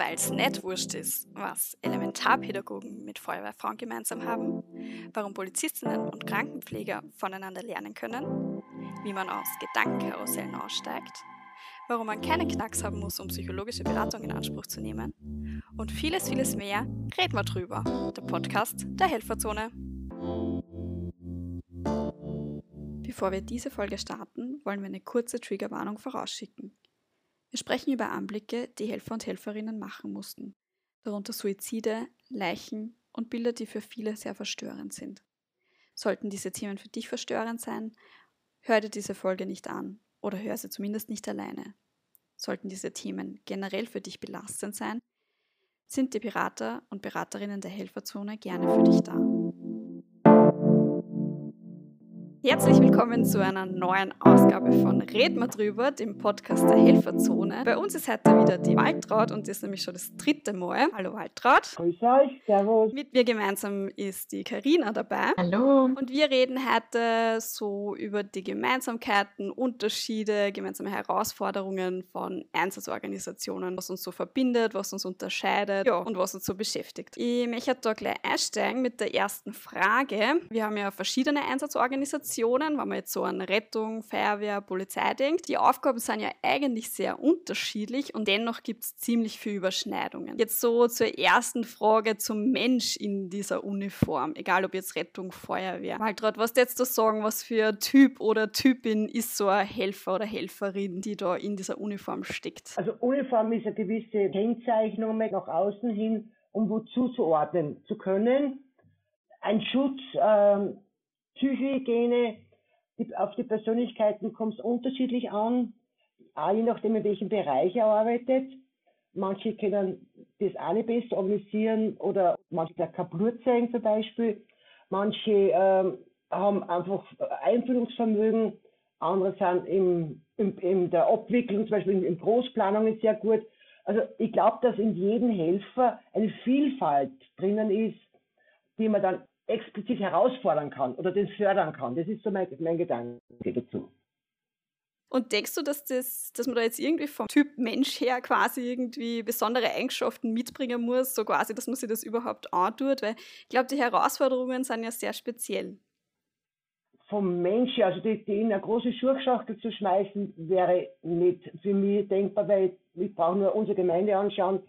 weil es nicht wurscht ist, was Elementarpädagogen mit Feuerwehrfrauen gemeinsam haben, warum Polizistinnen und Krankenpfleger voneinander lernen können, wie man aus Gedankenkarussellen aussteigt, warum man keinen Knacks haben muss, um psychologische Beratung in Anspruch zu nehmen und vieles, vieles mehr, reden wir drüber. Der Podcast der Helferzone. Bevor wir diese Folge starten, wollen wir eine kurze Triggerwarnung vorausschicken. Wir sprechen über Anblicke, die Helfer und Helferinnen machen mussten, darunter Suizide, Leichen und Bilder, die für viele sehr verstörend sind. Sollten diese Themen für dich verstörend sein, hör dir diese Folge nicht an oder hör sie zumindest nicht alleine. Sollten diese Themen generell für dich belastend sein, sind die Berater und Beraterinnen der Helferzone gerne für dich da. Herzlich willkommen zu einer neuen Ausgabe von Red mal drüber, dem Podcast der Helferzone. Bei uns ist heute wieder die Waltraud und das ist nämlich schon das dritte Mal. Hallo Waltraud. Grüß euch, servus. Mit mir gemeinsam ist die Karina dabei. Hallo. Und wir reden heute so über die Gemeinsamkeiten, Unterschiede, gemeinsame Herausforderungen von Einsatzorganisationen, was uns so verbindet, was uns unterscheidet ja, und was uns so beschäftigt. Ich möchte da gleich einsteigen mit der ersten Frage. Wir haben ja verschiedene Einsatzorganisationen Organisationen, wenn man jetzt so an Rettung, Feuerwehr, Polizei denkt, die Aufgaben sind ja eigentlich sehr unterschiedlich und dennoch gibt es ziemlich viele Überschneidungen. Jetzt so zur ersten Frage zum Mensch in dieser Uniform, egal ob jetzt Rettung, Feuerwehr. Waltraud, was jetzt da sagen, was für Typ oder Typin ist so ein Helfer oder Helferin, die da in dieser Uniform steckt? Also Uniform ist eine gewisse Kennzeichnung nach außen hin, um wo zuzuordnen zu können. Ein Schutz ähm, Psychohygiene, die, auf die Persönlichkeiten kommt es unterschiedlich an, auch je nachdem, in welchem Bereich er arbeitet. Manche können das nicht besser organisieren oder manche kein Blut zeigen zum Beispiel. Manche ähm, haben einfach Einfühlungsvermögen, andere sind im, im, in der Abwicklung, zum Beispiel in Großplanungen sehr gut. Also ich glaube, dass in jedem Helfer eine Vielfalt drinnen ist, die man dann explizit herausfordern kann oder den fördern kann. Das ist so mein, mein Gedanke dazu. Und denkst du, dass, das, dass man da jetzt irgendwie vom Typ Mensch her quasi irgendwie besondere Eigenschaften mitbringen muss, so quasi, dass man sich das überhaupt antut? Weil ich glaube, die Herausforderungen sind ja sehr speziell. Vom Mensch her, also die, die in eine große Schurkschachtel zu schmeißen, wäre nicht für mich denkbar, weil ich, ich brauche nur unsere Gemeinde anschauen.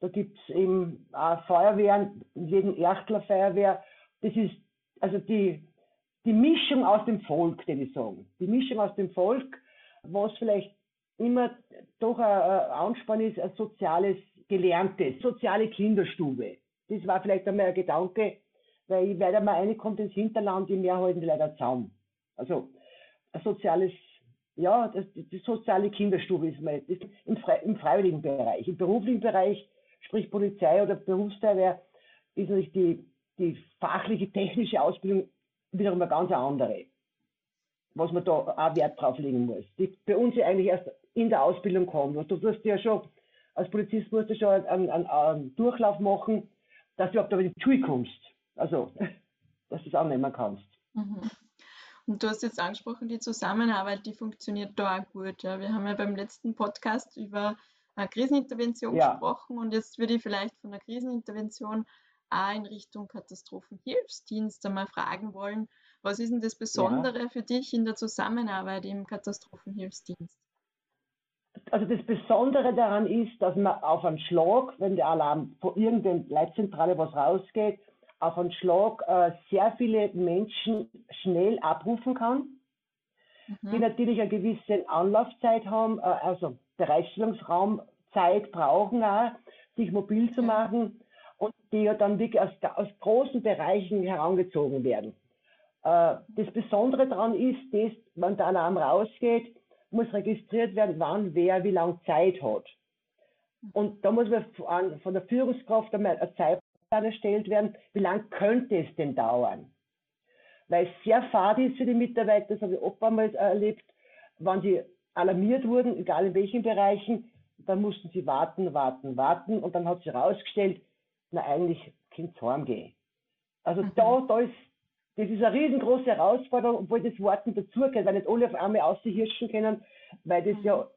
Da gibt es eben auch Feuerwehren, jeden Erchtler Feuerwehr das ist also die, die Mischung aus dem Volk, den ich sagen. Die Mischung aus dem Volk, was vielleicht immer doch ein, Anspann ist, ein soziales, gelerntes, soziale Kinderstube. Das war vielleicht einmal ein Gedanke, weil ich werde mal reinkommt ins Hinterland, die mehr halten die leider zusammen. Also ein soziales, ja, das, die soziale Kinderstube ist mal ist im, im freiwilligen Bereich. Im beruflichen Bereich, sprich Polizei oder Berufsfeuerwehr, ist natürlich die die fachliche, technische Ausbildung wiederum eine ganz andere, was man da auch Wert drauf legen muss. Die bei uns ja eigentlich erst in der Ausbildung kommt. Und du musst ja schon, als Polizist musst du schon einen, einen, einen Durchlauf machen, dass du überhaupt in die Schule kommst. Also, dass du es annehmen kannst. Mhm. Und du hast jetzt angesprochen, die Zusammenarbeit, die funktioniert da auch gut. Ja. Wir haben ja beim letzten Podcast über eine Krisenintervention ja. gesprochen und jetzt würde ich vielleicht von der Krisenintervention auch in Richtung Katastrophenhilfsdienst einmal fragen wollen, was ist denn das Besondere ja. für dich in der Zusammenarbeit im Katastrophenhilfsdienst? Also das Besondere daran ist, dass man auf einen Schlag, wenn der Alarm von irgendeiner Leitzentrale was rausgeht, auf einen Schlag äh, sehr viele Menschen schnell abrufen kann, mhm. die natürlich eine gewisse Anlaufzeit haben, äh, also Bereitstellungsraumzeit brauchen auch, sich mobil zu machen und die ja dann wirklich aus, aus großen Bereichen herangezogen werden. Äh, das Besondere daran ist, dass, wenn der Alarm rausgeht, muss registriert werden, wann wer wie lange Zeit hat. Und da muss man von, der Führungskraft einmal ein Zeitplan erstellt werden, wie lange könnte es denn dauern. Weil es sehr fad ist für die Mitarbeiter, das habe ich oft einmal erlebt, wenn sie alarmiert wurden, egal in welchen Bereichen, dann mussten sie warten, warten, warten und dann hat sich herausgestellt, na eigentlich Kind heimgehen. Also mhm. da, da ist, das ist eine riesengroße Herausforderung, obwohl das Warten dazugehört, weil nicht alle auf einmal aushirschen können, weil das ja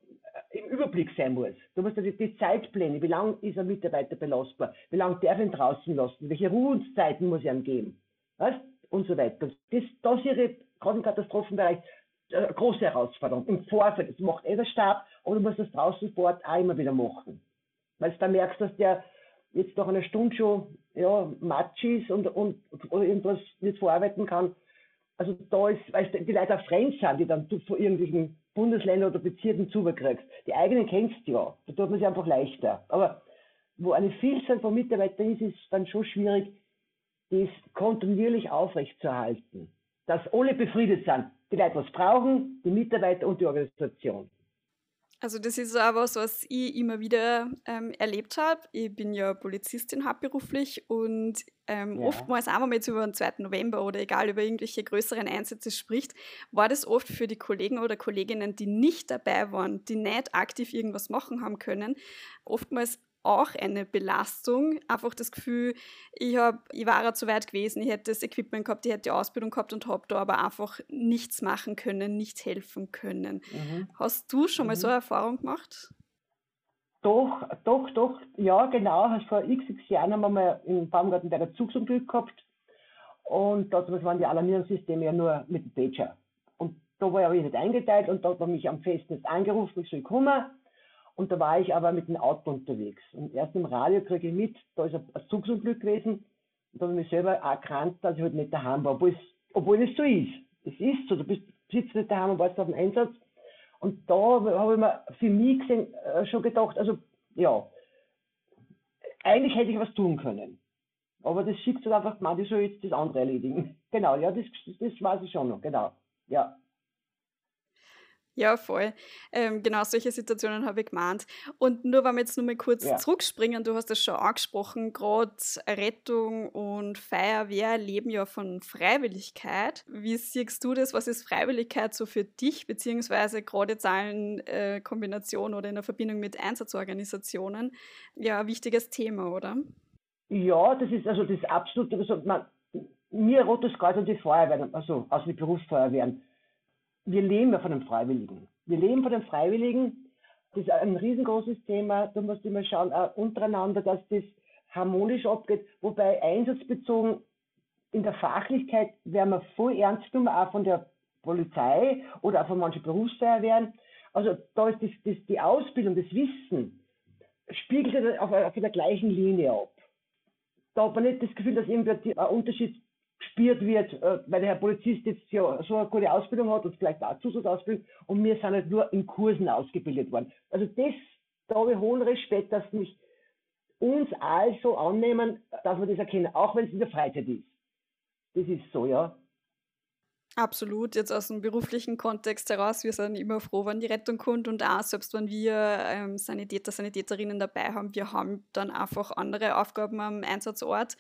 äh, im Überblick sein muss. Du musst die, die Zeitpläne, wie lange ist ein Mitarbeiter belastbar, wie lange darf ihn draußen lassen, welche Ruhezeiten muss er ihm geben, weißt? und so weiter. Das, das ist ihre, gerade im Katastrophenbereich, äh, große Herausforderung. Im Vorfeld, das macht eh der Stab, aber du musst das draußen vor Ort auch immer wieder machen. Weil du da merkst, dass der jetzt nach einer Stunde schon ja, matsch ist und, und oder irgendwas nicht verarbeiten kann. Also da ist, weil die Leute auch fremd sind, die dann von irgendwelchen Bundesländern oder Bezirken zubekriegst. Die eigenen kennst du ja. Da tut man sich einfach leichter. Aber wo eine Vielzahl von Mitarbeitern ist, ist es dann schon schwierig, das kontinuierlich aufrechtzuerhalten. Dass alle befriedet sind. Die Leute was brauchen, die Mitarbeiter und die Organisation. Also das ist auch was, was ich immer wieder ähm, erlebt habe. Ich bin ja Polizistin hauptberuflich und ähm, ja. oftmals, auch wenn man jetzt über den 2. November oder egal über irgendwelche größeren Einsätze spricht, war das oft für die Kollegen oder Kolleginnen, die nicht dabei waren, die nicht aktiv irgendwas machen haben können, oftmals auch eine Belastung. Einfach das Gefühl, ich, hab, ich war ja zu weit gewesen, ich hätte das Equipment gehabt, ich hätte die Ausbildung gehabt und habe da aber einfach nichts machen können, nichts helfen können. Mhm. Hast du schon mal mhm. so eine Erfahrung gemacht? Doch, doch, doch, ja, genau. Vor x, x Jahren haben wir mal im Baumgarten bei der Zugsunglück gehabt. Und dort waren die Alarmierungssysteme ja nur mit dem Pager. Und da war ich nicht eingeteilt und da hat man mich am Festnetz angerufen, ich soll kommen. Und da war ich aber mit dem Auto unterwegs. Und erst im Radio kriege ich mit, da ist ein Zugsunglück gewesen. Und da habe ich mich selber erkannt, dass ich halt nicht daheim war, obwohl es, obwohl es so ist. Es ist so, du bist, sitzt nicht daheim und warst auf den Einsatz. Und da habe ich mir für mich gesehen, äh, schon gedacht, also ja, eigentlich hätte ich was tun können. Aber das schickt halt einfach, man, die soll jetzt das andere erledigen. Genau, ja, das, das weiß ich schon noch, genau. Ja. Ja, voll. Ähm, genau solche Situationen habe ich gemeint. Und nur wenn wir jetzt nur mal kurz ja. zurückspringen, du hast das schon angesprochen, gerade Rettung und Feuerwehr leben ja von Freiwilligkeit. Wie siehst du das? Was ist Freiwilligkeit so für dich, beziehungsweise gerade jetzt in äh, Kombination oder in der Verbindung mit Einsatzorganisationen? Ja, ein wichtiges Thema, oder? Ja, das ist also das absolute, also man, mir Rotes Kreuz und die Feuerwehren, also aus den Berufsfeuerwehren, wir leben ja von den Freiwilligen. Wir leben von den Freiwilligen. Das ist ein riesengroßes Thema. Da musst du immer schauen, auch untereinander, dass das harmonisch abgeht. Wobei einsatzbezogen in der Fachlichkeit werden wir voll ernst genommen, auch von der Polizei oder auch von manchen Berufsfeuerwehren. Also da ist das, das, die Ausbildung, das Wissen, spiegelt auf, auf der gleichen Linie ab. Da hat man nicht das Gefühl, dass irgendwie ein Unterschied gespielt wird, äh, weil der Herr Polizist jetzt ja so eine gute Ausbildung hat und vielleicht auch Zusatzausbildung und wir sind halt nur in Kursen ausgebildet worden. Also das, da habe ich hohen Respekt, dass mich uns also annehmen, dass wir das erkennen, auch wenn es in der Freizeit ist. Das ist so, ja. Absolut, jetzt aus dem beruflichen Kontext heraus, wir sind immer froh, wenn die Rettung kommt und auch selbst wenn wir ähm, Sanitäter, Sanitäterinnen dabei haben, wir haben dann einfach andere Aufgaben am Einsatzort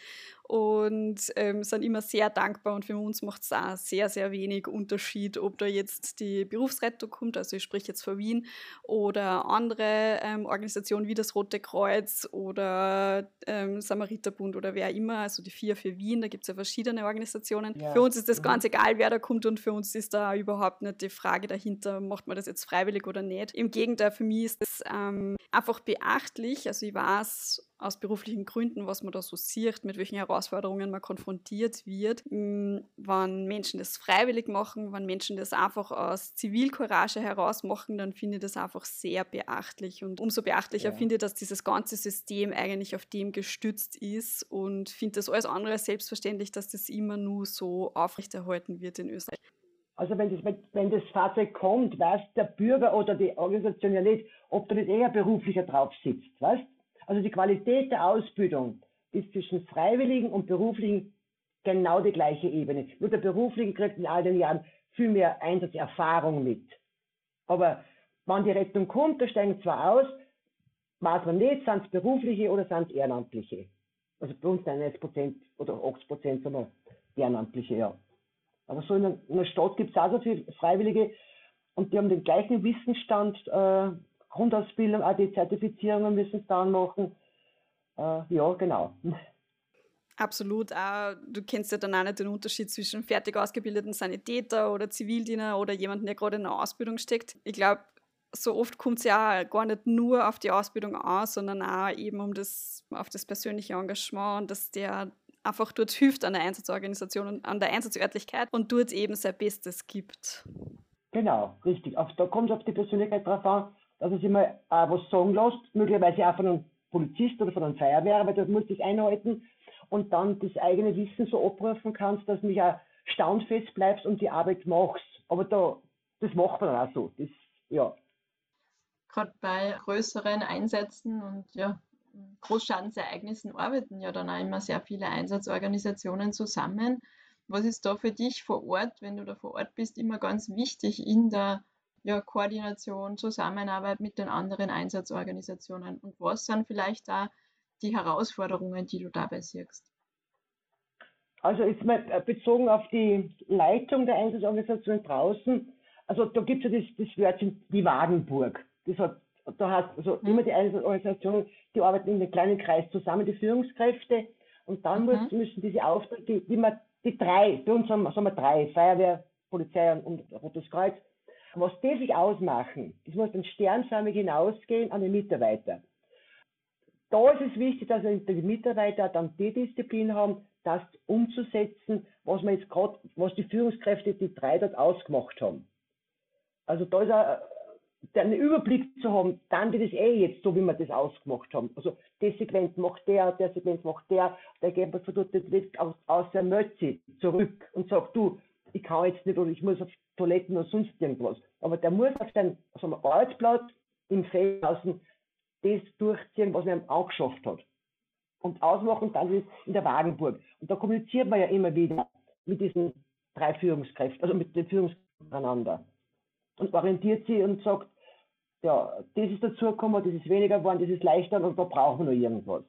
und ähm, sind immer sehr dankbar und für uns macht es auch sehr, sehr wenig Unterschied, ob da jetzt die Berufsrettung kommt, also ich spreche jetzt von Wien, oder andere ähm, Organisationen wie das Rote Kreuz oder ähm, Samariterbund oder wer immer, also die vier für Wien, da gibt es ja verschiedene Organisationen. Ja. Für uns ist das ganz egal, wer da kommt und für uns ist da überhaupt nicht die Frage dahinter, macht man das jetzt freiwillig oder nicht. Im Gegenteil, für mich ist das ähm, einfach beachtlich, also ich weiß, aus beruflichen Gründen, was man da so sieht, mit welchen Herausforderungen man konfrontiert wird. Mm, wenn Menschen das freiwillig machen, wenn Menschen das einfach aus Zivilcourage heraus machen, dann finde ich das einfach sehr beachtlich. Und umso beachtlicher ja. finde ich, dass dieses ganze System eigentlich auf dem gestützt ist und finde das alles andere selbstverständlich, dass das immer nur so aufrechterhalten wird in Österreich. Also wenn das, wenn das Fahrzeug kommt, weiß der Bürger oder die Organisation ja nicht, ob da nicht eher beruflicher drauf sitzt, weißt? Also die Qualität der Ausbildung ist zwischen Freiwilligen und Beruflichen genau die gleiche Ebene. Nur der Berufliche kriegt in all den Jahren viel mehr Einsatzerfahrung mit. Aber wenn die Rettung kommt, da steigen zwar aus, weiß man nicht, sind es Berufliche oder sind es Ehrenamtliche. Also bei uns 91 Prozent oder 80 Prozent sind wir Ehrenamtliche, ja. Aber so in einer Stadt gibt es auch so viele Freiwillige und die haben den gleichen Wissensstand äh, Grundausbildung, auch die Zertifizierungen müssen es dann machen. Äh, ja, genau. Absolut. Auch, du kennst ja dann auch nicht den Unterschied zwischen fertig ausgebildeten Sanitäter oder Zivildiener oder jemandem, der gerade in der Ausbildung steckt. Ich glaube, so oft kommt es ja gar nicht nur auf die Ausbildung an, sondern auch eben um das, auf das persönliche Engagement und dass der einfach dort hilft an der Einsatzorganisation und an der Einsatzörtlichkeit und dort eben sein Bestes gibt. Genau, richtig. Auf, da kommt es auf die Persönlichkeit drauf an, dass er sich mal auch was sagen lässt, möglicherweise auch von einem Polizist oder von einem Feuerwehr, weil das muss ich einhalten und dann das eigene Wissen so abrufen kannst, dass du mich auch staunfest bleibst und die Arbeit machst. Aber da, das macht man auch so. Das, ja. Gerade bei größeren Einsätzen und ja, Großschadensereignissen arbeiten ja dann auch immer sehr viele Einsatzorganisationen zusammen. Was ist da für dich vor Ort, wenn du da vor Ort bist, immer ganz wichtig in der ja, Koordination, Zusammenarbeit mit den anderen Einsatzorganisationen? Und was sind vielleicht da die Herausforderungen, die du dabei siehst? Also ist mal äh, bezogen auf die Leitung der Einsatzorganisation draußen, also da gibt es ja das, das Wörtchen die Wagenburg. Das hat, da hast also mhm. immer die Einsatzorganisationen, die arbeiten in einem kleinen Kreis zusammen, die Führungskräfte, und dann mhm. müssen diese Aufträge, die, die, die drei, bei uns haben, haben wir drei, Feuerwehr, Polizei und Rotes Kreuz, was die sich ausmachen, das muss dann sternförmig hinausgehen an den Mitarbeiter. Da ist es wichtig, dass die Mitarbeiter dann die Disziplin haben, das umzusetzen, was man jetzt gerade, was die Führungskräfte, die drei dort ausgemacht haben. Also da ist auch, einen Überblick zu haben, dann wird es eh jetzt so, wie wir das ausgemacht haben. Also das Segment macht der, der Segment macht der, der geht man dort nicht aus, aus der Mötze zurück und sagt, du, ich kann jetzt nicht oder ich muss auf Toiletten oder sonst irgendwas. Aber der muss auf seinem also Arbeitsplatz im Feld außen das durchziehen, was er auch geschafft hat. Und ausmachen dann ist in der Wagenburg. Und da kommuniziert man ja immer wieder mit diesen drei Führungskräften, also mit den Führungskräften miteinander. Und orientiert sie und sagt, ja, das ist dazugekommen, das ist weniger geworden, das ist leichter und da brauchen wir noch irgendwas.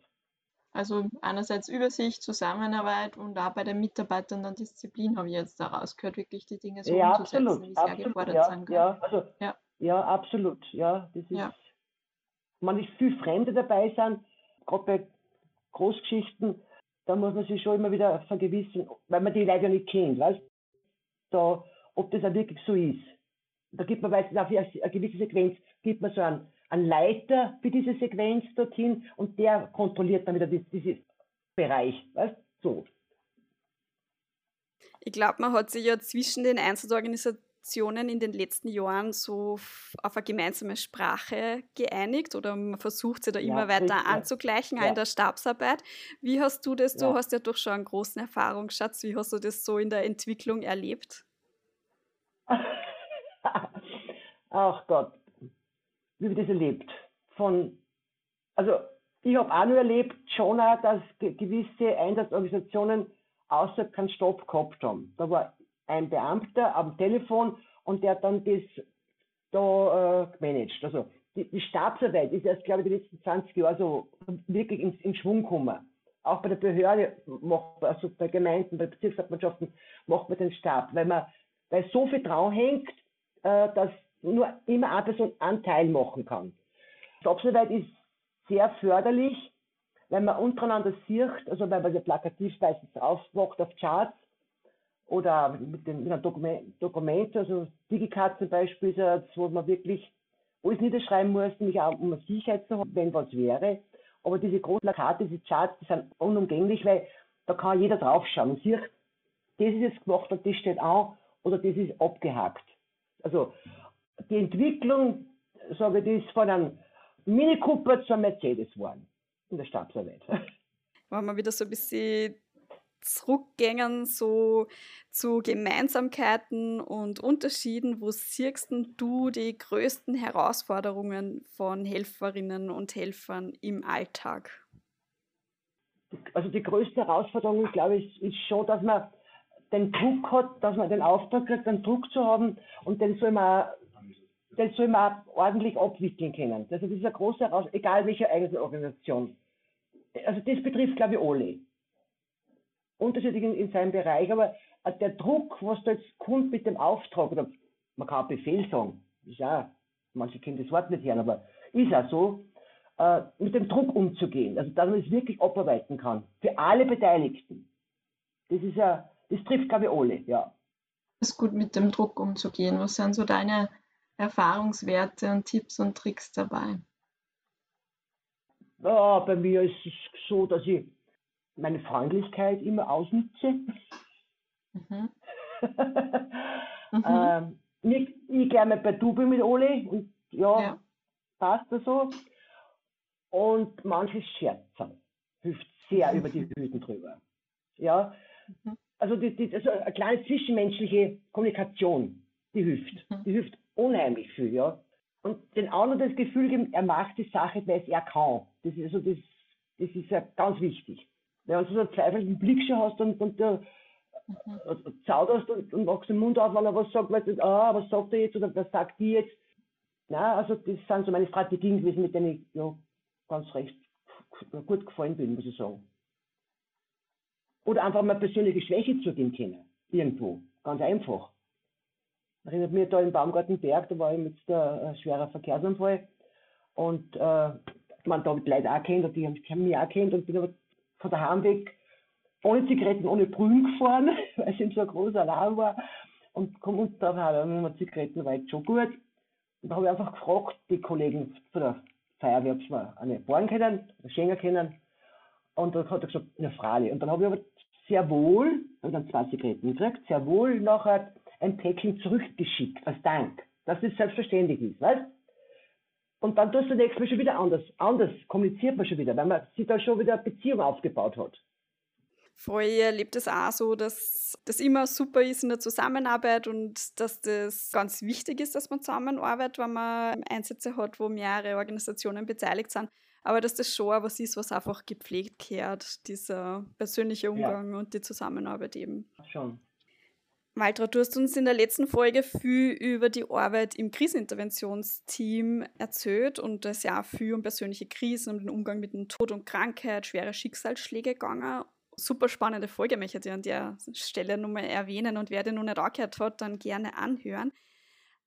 Also einerseits Übersicht, Zusammenarbeit und auch bei den Mitarbeitern dann Disziplin habe ich jetzt daraus gehört, wirklich die Dinge so ja, umzusetzen, absolut, wie sie absolut, gefordert ja, sind. Ja, also, ja. ja, absolut. Ja, das ist, ja. man ist viel Fremde dabei sind, gerade bei Großgeschichten, da muss man sich schon immer wieder vergewissen, weil man die Leute ja nicht kennt, weißt da, ob das auch wirklich so ist. Da gibt man meistens auf eine gewisse Sequenz, gibt man so einen einen Leiter für diese Sequenz dorthin und der kontrolliert dann wieder diesen Bereich. Weißt? So. Ich glaube, man hat sich ja zwischen den Einzelorganisationen in den letzten Jahren so auf eine gemeinsame Sprache geeinigt oder man versucht sie da ja, immer weiter richtig. anzugleichen, ja. auch in der Stabsarbeit. Wie hast du das? Du ja. hast ja doch schon einen großen Erfahrungsschatz. Wie hast du das so in der Entwicklung erlebt? Ach Gott, wie wir das erlebt. Von, also ich habe auch nur erlebt, schon auch, dass gewisse Einsatzorganisationen außer keinen Stopp gehabt haben. Da war ein Beamter am Telefon und der hat dann das da äh, gemanagt. Also die, die Stabsarbeit ist erst, glaube ich, die letzten 20 Jahre so wirklich in, in Schwung gekommen. Auch bei der Behörde, macht, also bei Gemeinden, bei Bezirkshauptmannschaften macht man den Stab, weil man, weil so viel drauf hängt, äh, dass nur immer eine Person einen Teil machen kann. Stabsarbeit ist sehr förderlich, weil man untereinander sieht, also weil man ja plakativ meistens aufmacht auf Charts oder mit, den, mit einem Dokument, Dokument, also Digicard zum Beispiel ist ja, wo man wirklich alles niederschreiben muss, nämlich auch um Sicherheit zu haben, wenn was wäre. Aber diese großen Plakate, diese Charts, die sind unumgänglich, weil da kann jeder draufschauen und sieht, das ist jetzt gemacht und das steht auch oder das ist abgehakt. Also die Entwicklung, sage ich, ist von einem Mini Cooper zur Mercedes geworden in der Stabsarbeit. Wenn wir wieder so ein bisschen zurückgängen, so zu Gemeinsamkeiten und Unterschieden, wo siehst du die größten Herausforderungen von Helferinnen und Helfern im Alltag? Also die größte Herausforderung, glaube ich, ist schon, dass man den Druck hat, dass man den Auftrag kriegt, den Druck zu haben und den soll man das soll man ordentlich abwickeln können. Also das ist eine große Herausforderung, egal welche eigene Organisation. Also das betrifft, glaube ich, alle. Unterschiedlich in, in seinem Bereich, aber der Druck, was da jetzt kommt mit dem Auftrag, oder man kann auch Befehl sagen, ist ja, manche kennen das Wort nicht hören, aber ist auch so, äh, mit dem Druck umzugehen, also dass man es wirklich abarbeiten kann, für alle Beteiligten. Das ist ja, das trifft, glaube ich, alle, ja. Ist gut, mit dem Druck umzugehen. Was sind so deine Erfahrungswerte und Tipps und Tricks dabei? Ja, bei mir ist es so, dass ich meine Freundlichkeit immer ausnutze. Mhm. mhm. ähm, nicht, ich gerne bei Dubi mit Oli und ja, ja. passt das so. Und manches Scherzen hilft sehr mhm. über die Hüten drüber. Ja, mhm. also, die, die, also eine kleine zwischenmenschliche Kommunikation, die hilft. Mhm. Die hilft unheimlich viel, ja. Und den anderen das Gefühl geben, er macht die Sache, weil es er kann. Das ist, also das, das ist ja ganz wichtig. Wenn du so einen zweifelnden Blick schon hast und, und der mhm. Zauderst und, und machst den Mund auf, wenn er was sagt, weißt du, ah, was sagt er jetzt oder was sagt die jetzt? Na, also das sind so meine Strategien gewesen, mit denen ich ja, ganz recht gut gefallen bin, muss ich sagen. Oder einfach mal persönliche Schwäche zugeben können. Irgendwo. Ganz einfach. Erinnert mich da im Baumgartenberg, da war ich mit der äh, schwerer Verkehrsunfall. Und äh, man da habe ich Leute auch kennt und die haben mich auch kennt und bin aber von der Heimweg ohne Zigaretten, ohne Brühen gefahren, weil es eben so ein großer Alarm war. Und komme unten drauf, haben wir Zigaretten, jetzt schon gut. Und da habe ich einfach gefragt, die Kollegen von der Feuerwehr, ob sie mir eine bohren können, eine schenken können. Und dann hat er gesagt, eine Frage. Und dann habe ich aber sehr wohl, und dann zwei Zigaretten gekriegt, sehr wohl nachher ein Päckchen zurückgeschickt, als Dank, dass es selbstverständlich ist, weißt? Und dann tust du nächstes Mal schon wieder anders. Anders kommuniziert man schon wieder, weil man sich da schon wieder eine Beziehung aufgebaut hat. Voll, ich erlebe das auch so, dass das immer super ist in der Zusammenarbeit und dass das ganz wichtig ist, dass man zusammenarbeitet, wenn man Einsätze hat, wo mehrere Organisationen beteiligt sind. Aber dass das schon was ist, was einfach gepflegt gehört, dieser persönliche Umgang ja. und die Zusammenarbeit eben. Schon. Waltra, du hast uns in der letzten Folge viel über die Arbeit im Kriseninterventionsteam erzählt und es ja viel um persönliche Krisen, um den Umgang mit dem Tod und Krankheit, schwere Schicksalsschläge gegangen. Super spannende Folge möchte ich an der Stelle nochmal erwähnen und wer den noch nicht angehört hat, dann gerne anhören.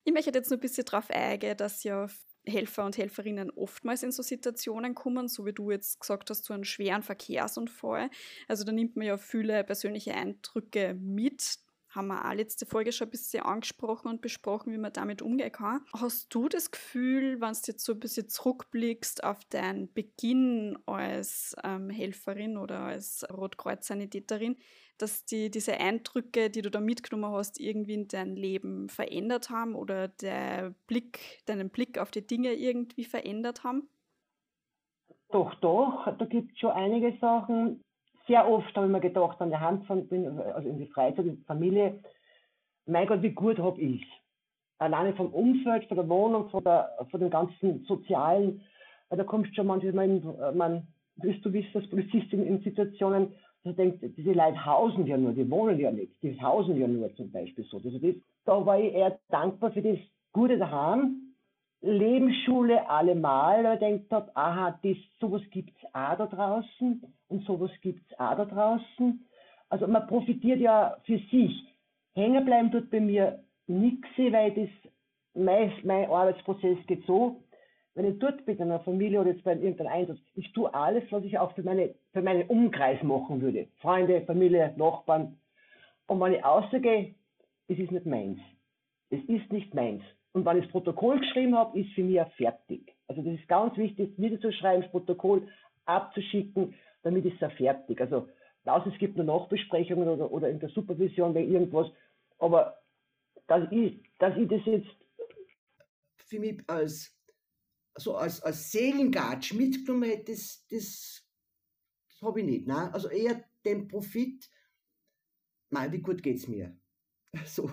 Ich möchte jetzt nur ein bisschen darauf eingehen, dass ja Helfer und Helferinnen oftmals in so Situationen kommen, so wie du jetzt gesagt hast, zu einem schweren Verkehrsunfall. Also da nimmt man ja viele persönliche Eindrücke mit, haben wir auch letzte Folge schon ein bisschen angesprochen und besprochen, wie man damit umgehen kann. Hast du das Gefühl, wenn du jetzt so ein bisschen zurückblickst auf deinen Beginn als ähm, Helferin oder als Rotkreuz-Sanitäterin, dass die, diese Eindrücke, die du da mitgenommen hast, irgendwie in dein Leben verändert haben oder der Blick, deinen Blick auf die Dinge irgendwie verändert haben? Doch, doch, da gibt es schon einige Sachen, sehr oft habe ich mir gedacht, an der Hand von, also in die Freizeit, in die Familie, mein Gott, wie gut habe ich Alleine vom Umfeld, von der Wohnung, von, der, von den ganzen sozialen, weil da kommst du schon manchmal, in, man, du wissen, als Polizistin in Situationen, dass du denkst, diese Leute hausen ja nur, die wohnen ja nicht, die hausen ja nur zum Beispiel so. Also das, da war ich eher dankbar für das Gute daheim, Lebensschule allemal, da denkt hat, aha, das, sowas gibt's auch da draußen und sowas gibt's auch da draußen. Also man profitiert ja für sich. Hängen bleiben tut bei mir nichts, weil das, mein, mein Arbeitsprozess geht so, wenn ich dort bin in einer Familie oder jetzt bei irgendeinem Einsatz, ich tue alles, was ich auch für, meine, für meinen Umkreis machen würde. Freunde, Familie, Nachbarn. Und wenn ich ausgehe, es ist nicht meins. Es ist nicht meins. Und wenn ich das Protokoll geschrieben habe, ist für mich auch fertig. Also das ist ganz wichtig, niederzuschreiben, das Protokoll abzuschicken, damit ist es fertig. Also außer es gibt nur Nachbesprechungen oder, oder in der Supervision bei irgendwas. Aber dass ich, dass ich das jetzt für mich als so als, als Seelengatsch mitgenommen hätte, das, das, das habe ich nicht. Nein? Also eher den Profit, nein, wie gut geht es mir? So.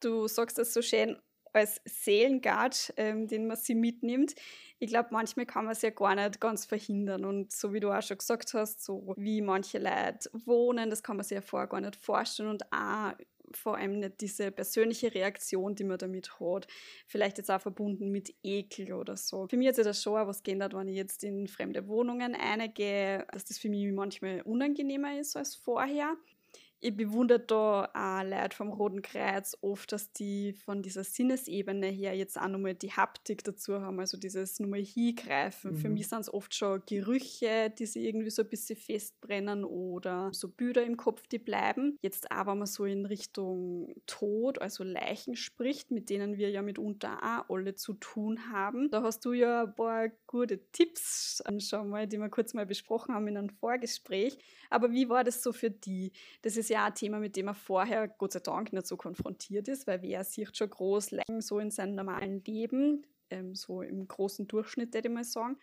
Du sagst das so schön, als Seelenguard, ähm, den man sie mitnimmt. Ich glaube, manchmal kann man es ja gar nicht ganz verhindern. Und so wie du auch schon gesagt hast, so wie manche Leute wohnen, das kann man sich ja vorher gar nicht vorstellen. Und auch vor allem nicht diese persönliche Reaktion, die man damit hat. Vielleicht jetzt auch verbunden mit Ekel oder so. Für mich hat sich das schon auch was geändert, wenn ich jetzt in fremde Wohnungen eingehe, dass das für mich manchmal unangenehmer ist als vorher ich bewundere da auch Leute vom Roten Kreuz oft, dass die von dieser Sinnesebene her jetzt auch nochmal die Haptik dazu haben, also dieses nochmal hingreifen. Mhm. Für mich sind es oft schon Gerüche, die sich irgendwie so ein bisschen festbrennen oder so Bilder im Kopf, die bleiben. Jetzt auch, wenn man so in Richtung Tod, also Leichen spricht, mit denen wir ja mitunter auch alle zu tun haben. Da hast du ja ein paar gute Tipps schon mal, die wir kurz mal besprochen haben in einem Vorgespräch. Aber wie war das so für die? Das ist ja ein Thema, mit dem er vorher Gott sei Dank nicht so konfrontiert ist, weil wer sieht schon groß Leichen so in seinem normalen Leben, ähm, so im großen Durchschnitt, würde ich mal sagen.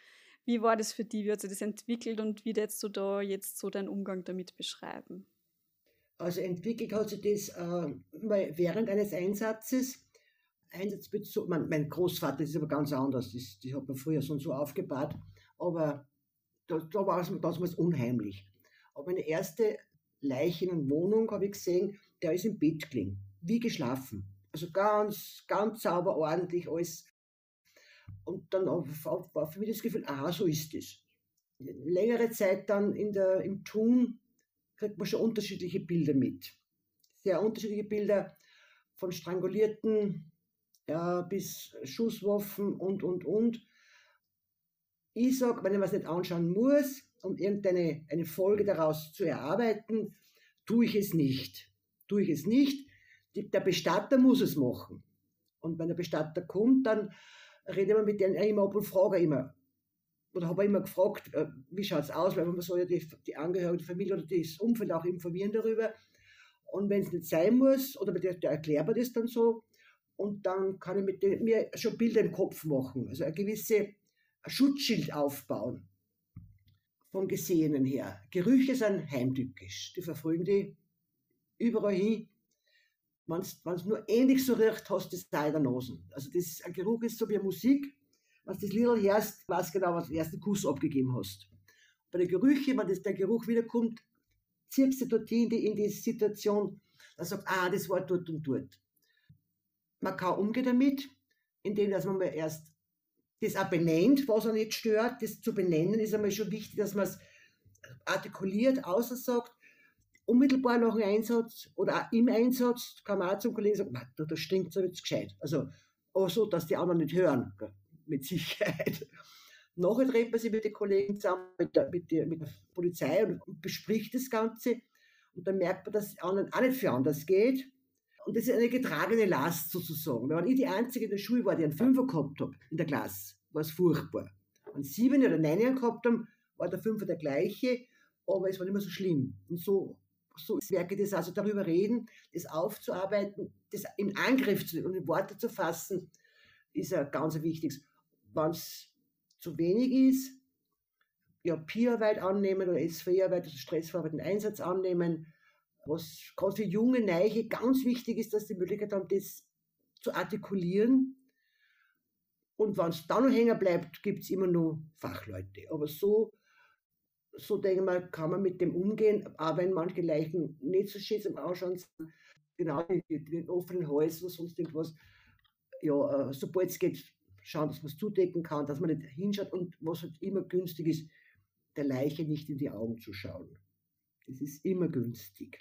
Wie war das für die? Wie hat sich das entwickelt und wie würdest du da jetzt so deinen Umgang damit beschreiben? Also entwickelt hat sich das äh, während eines Einsatzes. Einsatzbezug, mein, mein Großvater ist aber ganz anders, das, das hat man früher so und so aufgebaut, aber da, da war es damals unheimlich. Aber meine erste Leiche in Wohnung habe ich gesehen, der ist im Bett gelegen, wie geschlafen. Also ganz, ganz sauber, ordentlich alles. Und dann war für mich das Gefühl, aha, so ist es. Längere Zeit dann in der, im Tun kriegt man schon unterschiedliche Bilder mit. Sehr unterschiedliche Bilder von Strangulierten ja, bis Schusswaffen und, und, und. Ich sage, wenn ich was nicht anschauen muss, um irgendeine eine Folge daraus zu erarbeiten, tue ich es nicht. Tue ich es nicht. Die, der Bestatter muss es machen. Und wenn der Bestatter kommt, dann rede ich mit denen immer ab und frage immer. Oder habe immer gefragt, äh, wie schaut es aus, weil man soll ja die, die Angehörigen, die Familie oder das Umfeld auch informieren darüber. Und wenn es nicht sein muss, oder der, der erklärt mir das dann so, und dann kann ich mit dem, mir schon Bilder im Kopf machen, also ein gewisses Schutzschild aufbauen vom Gesehenen her. Gerüche sind heimtückisch. Die verfolgen die überall hin. Wenn es nur ähnlich so riecht, hast du das da in der Nase. Also das, ein Geruch ist so wie Musik. Wenn du das Lied hörst, weißt du genau, was du den ersten Kuss abgegeben hast. Bei den Gerüchen, wenn das, der Geruch wiederkommt, ziehst du dorthin in die, in die Situation, dann sagt, ah, das war dort und dort. Man kann umgehen damit, indem dass man mal erst das auch benennt, was er nicht stört. Das zu benennen ist einmal schon wichtig, dass man es artikuliert, außer sagt, unmittelbar nach dem Einsatz oder auch im Einsatz kann man auch zum Kollegen sagen, da, da stinkt es jetzt gescheit. Also auch so, dass die anderen nicht hören, mit Sicherheit. Nachher dreht man sich mit den Kollegen zusammen, mit der, mit der, mit der Polizei und, und bespricht das Ganze. Und dann merkt man, dass es anderen auch nicht für anders geht. Und das ist eine getragene Last sozusagen. Wenn ich die Einzige in der Schule war, die einen Fünfer gehabt habe in der Klasse, war es furchtbar. Wenn sieben oder neun gehabt haben, war der Fünfer der gleiche, aber es war nicht mehr so schlimm. Und so, so merke ich das also darüber reden, das aufzuarbeiten, das in Angriff zu nehmen und in Worte zu fassen, ist ja ganz wichtig. Wenn es zu wenig ist, ja, Peerarbeit annehmen oder SV-Arbeit, also stressverarbeitenden Einsatz annehmen, was gerade für junge Neiche ganz wichtig ist, dass die Möglichkeit haben, das zu artikulieren. Und wenn es dann noch hängen bleibt, gibt es immer nur Fachleute. Aber so, so denke ich mal, kann man mit dem umgehen, auch wenn manche Leichen nicht so schön zum Ausschauen sind, genau in den offenen Häusern sonst irgendwas. Ja, äh, sobald es geht, schauen, dass man es zudecken kann, dass man nicht hinschaut und was halt immer günstig ist, der Leiche nicht in die Augen zu schauen. Das ist immer günstig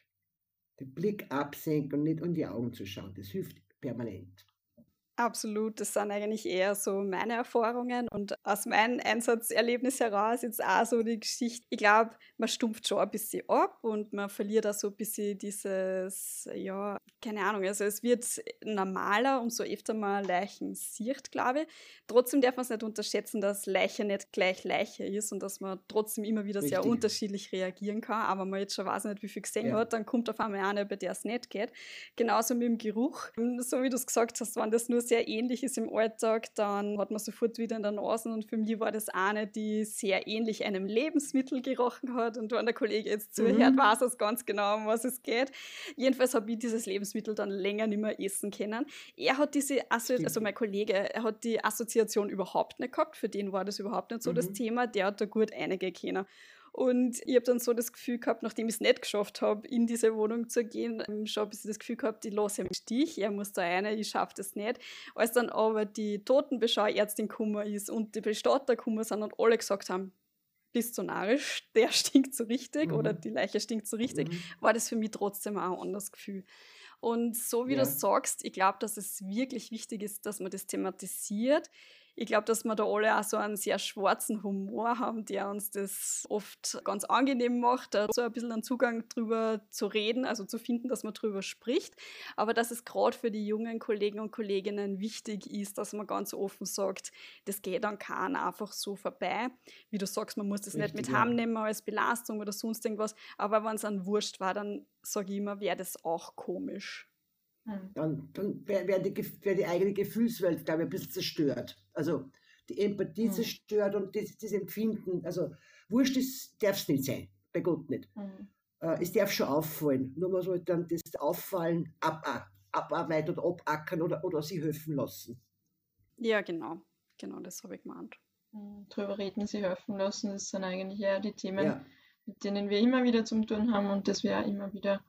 den Blick absenken und nicht in die Augen zu schauen. Das hilft permanent. Absolut, das sind eigentlich eher so meine Erfahrungen und aus meinem Einsatzerlebnis heraus jetzt auch so die Geschichte. Ich glaube, man stumpft schon ein bisschen ab und man verliert auch so ein bisschen dieses, ja, keine Ahnung, also es wird normaler, umso öfter man Leichen sieht, glaube ich. Trotzdem darf man es nicht unterschätzen, dass Leiche nicht gleich Leiche ist und dass man trotzdem immer wieder Richtig. sehr unterschiedlich reagieren kann. Aber man jetzt schon weiß nicht, wie viel gesehen ja. hat, dann kommt auf einmal eine, bei der es nicht geht. Genauso mit dem Geruch. So wie du es gesagt hast, wenn das nur sehr ähnlich ist im Alltag, dann hat man sofort wieder in der Nase. Und für mich war das eine, die sehr ähnlich einem Lebensmittel gerochen hat. Und wenn der Kollege jetzt zuhört, mhm. weiß es ganz genau, um was es geht. Jedenfalls habe ich dieses Lebensmittel dann länger nicht mehr essen können. Er hat diese, Assozi also mein Kollege, er hat die Assoziation überhaupt nicht gehabt. Für den war das überhaupt nicht so mhm. das Thema. Der hat da gut einige kennen. Und ich habe dann so das Gefühl gehabt, nachdem ich es nicht geschafft habe, in diese Wohnung zu gehen, schon ein bisschen das Gefühl gehabt, ich lasse ihn im Stich, er muss da rein, ich schaffe das nicht. Als dann aber die Totenbeschauärztin gekommen ist und die Bestatter gekommen sind und alle gesagt haben, bist so narrisch, der stinkt so richtig mhm. oder die Leiche stinkt so richtig, mhm. war das für mich trotzdem auch ein anderes Gefühl. Und so wie ja. du sagst, ich glaube, dass es wirklich wichtig ist, dass man das thematisiert ich glaube, dass wir da alle auch so einen sehr schwarzen Humor haben, der uns das oft ganz angenehm macht, so ein bisschen einen Zugang drüber zu reden, also zu finden, dass man drüber spricht. Aber dass es gerade für die jungen Kollegen und Kolleginnen wichtig ist, dass man ganz offen sagt, das geht an keinen einfach so vorbei. Wie du sagst, man muss das Richtig, nicht mit ja. heimnehmen als Belastung oder sonst irgendwas. Aber wenn es an Wurscht war, dann sage ich immer, wäre das auch komisch. Hm. Dann, dann wäre wär die, wär die eigene Gefühlswelt, glaube ich, ein bisschen zerstört. Also die Empathie mhm. zerstört und das, das, Empfinden. Also wurscht darf es nicht sein, bei Gott nicht. Mhm. Äh, es darf schon auffallen. Nur man sollte dann das Auffallen ab, abarbeiten oder abackern oder, oder sie helfen lassen. Ja, genau. Genau, das habe ich gemeint. Mhm. Drüber reden, sie helfen lassen, das sind eigentlich eher die Themen, ja. mit denen wir immer wieder zu tun haben und das wir auch immer wieder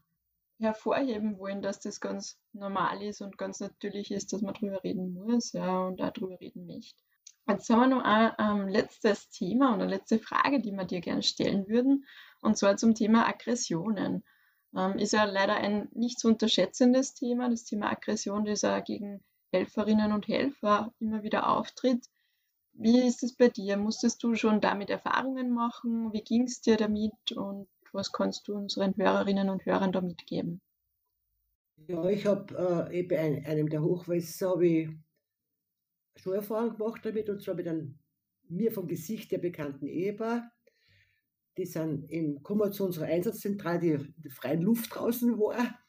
hervorheben wollen, dass das ganz normal ist und ganz natürlich ist, dass man darüber reden muss ja, und auch darüber reden möchte. Jetzt haben wir noch ein ähm, letztes Thema und eine letzte Frage, die wir dir gerne stellen würden, und zwar zum Thema Aggressionen. Ähm, ist ja leider ein nicht zu unterschätzendes Thema, das Thema Aggression, das auch gegen Helferinnen und Helfer immer wieder auftritt. Wie ist es bei dir? Musstest du schon damit Erfahrungen machen? Wie ging es dir damit und was kannst du unseren Hörerinnen und Hörern da mitgeben? Ja, ich habe äh, bei ein, einem der Hochwässer ich schon Erfahrung gemacht damit und zwar mit einem mir vom Gesicht der bekannten Ehepaar. Die sind im gekommen zu unserer Einsatzzentrale, die in der freien Luft draußen war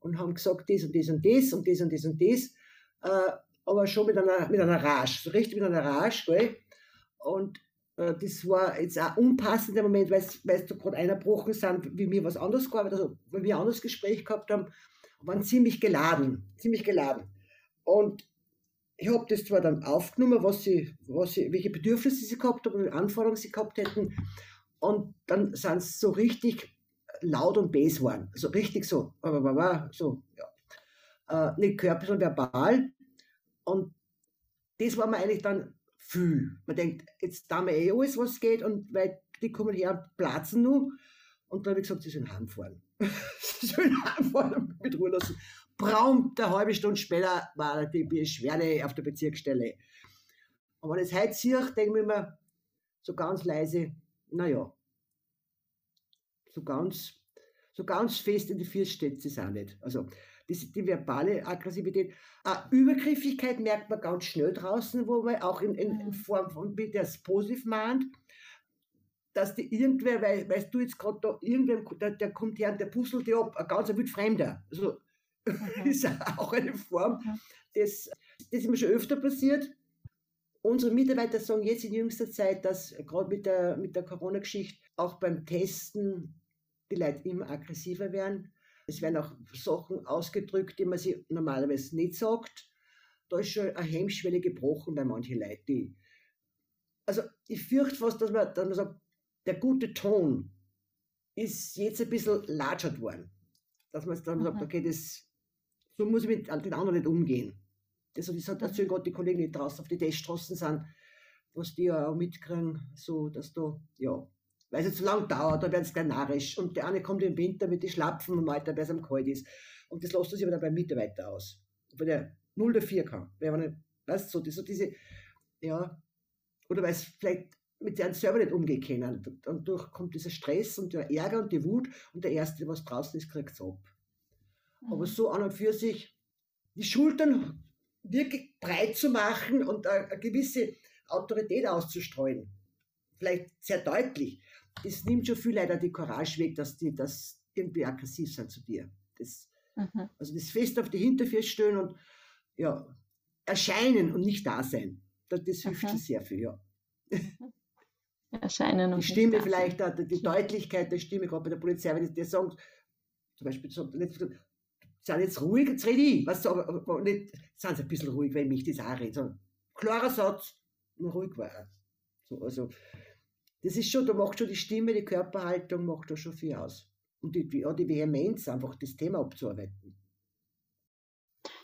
und haben gesagt, das und das und das und das und das und das, äh, aber schon mit einer, mit einer Rage, so richtig mit einer Rage, gell? Und das war jetzt auch unpassend im Moment, weil es da gerade eingebrochen sind, wie wir was anderes gearbeitet also weil wir ein anderes Gespräch gehabt haben, waren ziemlich geladen, ziemlich geladen. Und ich habe das zwar dann aufgenommen, was sie, was sie, welche Bedürfnisse sie gehabt haben, welche Anforderungen sie gehabt hätten. Und dann sind sie so richtig laut und bass waren. Also richtig so, so, ja. Äh, nicht körperlich, sondern verbal. Und das war mir eigentlich dann viel. Man denkt, jetzt da wir eh alles, was geht, und weil die kommen her und platzen nur. Und dann habe ich gesagt, sie sollen heimfahren. sie sollen heimfahren und mit Ruhe lassen. Prompt eine halbe Stunde später war die Beschwerde auf der Bezirksstelle. Und wenn ich es heute sehe, denke ich mir so ganz leise, naja, so ganz, so ganz fest in die Füße steht es auch nicht. Also die, die verbale Aggressivität. Äh, Übergriffigkeit merkt man ganz schnell draußen, wo man auch in, in mhm. Form von, wie das positiv mahnt, dass die irgendwer, weil, weißt du jetzt gerade da, irgendwer, der, der kommt her und der puzzelt dir ab, ein ganz ein Fremder. Also, mhm. ist auch eine Form, das, das ist mir schon öfter passiert. Unsere Mitarbeiter sagen jetzt in jüngster Zeit, dass gerade mit der, mit der Corona-Geschichte auch beim Testen die Leute immer aggressiver werden. Es werden auch Sachen ausgedrückt, die man sich normalerweise nicht sagt. Da ist schon eine Hemmschwelle gebrochen bei manchen Leuten. Die, also ich fürchte fast, dass man, dass man sagt, der gute Ton ist jetzt ein bisschen latschert worden. Dass man, man mhm. sagt, okay, das, so muss ich mit den anderen nicht umgehen. Das, das hat dazu mhm. gerade die Kollegen, die draußen auf die Teststraßen sind, was die ja auch mitkriegen, so dass da, ja, weil es zu lang dauert, da werden sie gleich narrisch. Und der eine kommt im Winter mit den Schlapfen und Alter, weil es am kalt ist. Und das lässt sich aber dann beim Mitarbeiter aus. Weil der 0 oder 4 kann. Weil man, weißt so, so diese, ja, oder weil es vielleicht mit seinem selber nicht umgehen können. Und durch kommt dieser Stress und der Ärger und die Wut und der Erste, was draußen ist, kriegt es ab. Mhm. Aber so an und für sich die Schultern wirklich breit zu machen und eine, eine gewisse Autorität auszustreuen. Vielleicht sehr deutlich es nimmt schon viel leider die Courage weg, dass die das irgendwie aggressiv sind zu dir. Das, mhm. Also das Fest auf die Hinterfüße stellen und ja, erscheinen und nicht da sein. Das, das hilft mhm. schon sehr viel, ja. Erscheinen und Die Stimme vielleicht, da, die Deutlichkeit der Stimme, gerade bei der Polizei, wenn die sagen, zum Beispiel, nicht, sind jetzt ruhig, jetzt rede ich. Was, aber, nicht, sind sie ein bisschen ruhig, wenn mich das auch redet. Klarer Satz, nur ruhig war. So, also, das ist schon, da macht schon die Stimme, die Körperhaltung macht da schon viel aus. Und die, ja, die Vehemenz, einfach das Thema abzuarbeiten.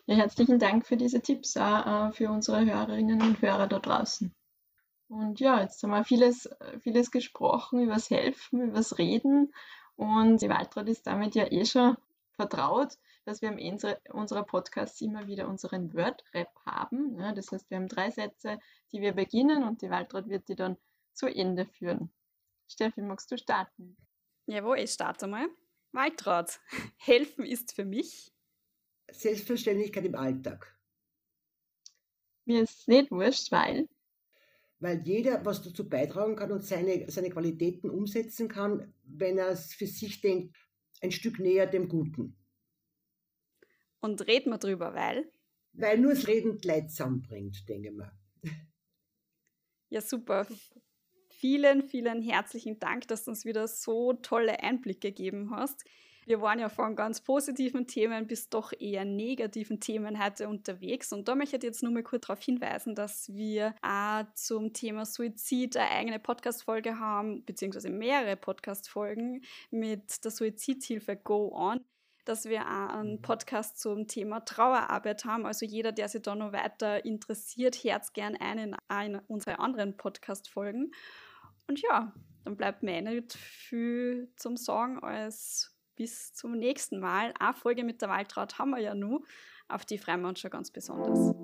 Ja, herzlichen Dank für diese Tipps auch äh, für unsere Hörerinnen und Hörer da draußen. Und ja, jetzt haben wir vieles, vieles gesprochen über das Helfen, über das Reden. Und die Waltraud ist damit ja eh schon vertraut, dass wir am Ende unserer Podcasts immer wieder unseren Word-Rap haben. Das heißt, wir haben drei Sätze, die wir beginnen und die Waltraud wird die dann zu Ende führen. Steffi, magst du starten? Jawohl, ich starte mal. Waltraud, helfen ist für mich Selbstverständlichkeit im Alltag. Mir ist nicht wurscht, weil weil jeder was dazu beitragen kann und seine, seine Qualitäten umsetzen kann, wenn er es für sich denkt, ein Stück näher dem Guten. Und reden wir drüber, weil? Weil nur das Reden Leid zusammenbringt, denke ich mal. Ja, super. Vielen, vielen herzlichen Dank, dass du uns wieder so tolle Einblicke gegeben hast. Wir waren ja von ganz positiven Themen bis doch eher negativen Themen heute unterwegs. Und da möchte ich jetzt nur mal kurz darauf hinweisen, dass wir auch zum Thema Suizid eine eigene Podcast-Folge haben, beziehungsweise mehrere Podcast-Folgen mit der Suizidhilfe Go On dass wir auch einen mhm. Podcast zum Thema Trauerarbeit haben. Also jeder, der sich da noch weiter interessiert, herz gern ein in eine unserer anderen Podcast-Folgen. Und ja, dann bleibt mir eh nicht viel zum Sagen als bis zum nächsten Mal. Eine Folge mit der Waltraud haben wir ja nur. Auf die freuen wir uns schon ganz besonders.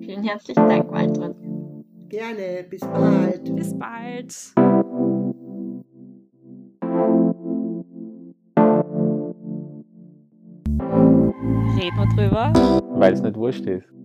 Vielen herzlichen Dank, Waltraud. Gerne, bis bald. Bis bald. Reden wir drüber. Weil es nicht wurscht ist.